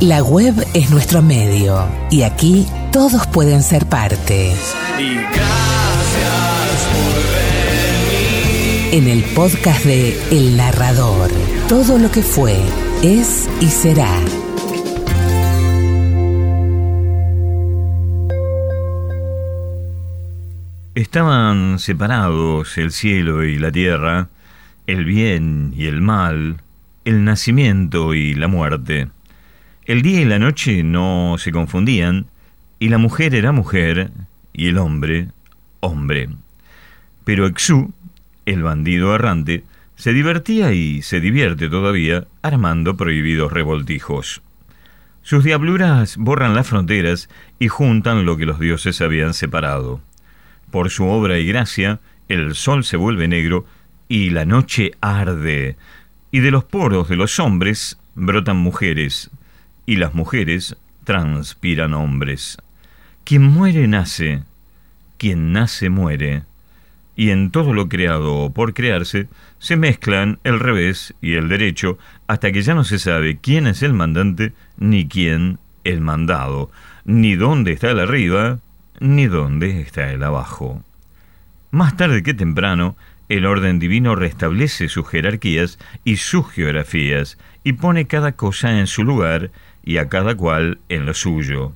La web es nuestro medio y aquí todos pueden ser parte. Y gracias por venir. En el podcast de El Narrador, todo lo que fue, es y será. Estaban separados el cielo y la tierra, el bien y el mal, el nacimiento y la muerte. El día y la noche no se confundían, y la mujer era mujer, y el hombre, hombre. Pero Exú, el bandido errante, se divertía y se divierte todavía armando prohibidos revoltijos. Sus diabluras borran las fronteras y juntan lo que los dioses habían separado. Por su obra y gracia, el sol se vuelve negro y la noche arde, y de los poros de los hombres brotan mujeres, y las mujeres transpiran hombres. Quien muere nace, quien nace muere, y en todo lo creado por crearse se mezclan el revés y el derecho hasta que ya no se sabe quién es el mandante ni quién el mandado, ni dónde está el arriba ni dónde está el abajo. Más tarde que temprano, el orden divino restablece sus jerarquías y sus geografías y pone cada cosa en su lugar y a cada cual en lo suyo.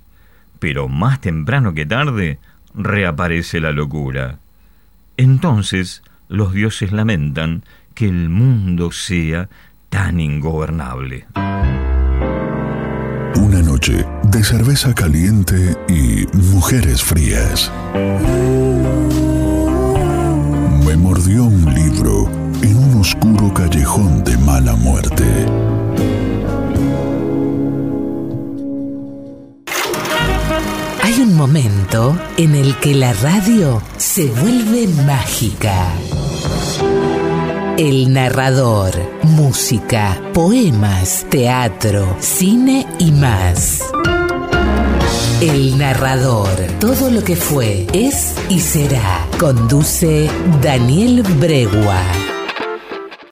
Pero más temprano que tarde reaparece la locura. Entonces los dioses lamentan que el mundo sea tan ingobernable. Una noche de cerveza caliente y mujeres frías. Me mordió un libro en un oscuro callejón de mala muerte. Un momento en el que la radio se vuelve mágica. El narrador, música, poemas, teatro, cine y más. El narrador, todo lo que fue, es y será. Conduce Daniel Bregua.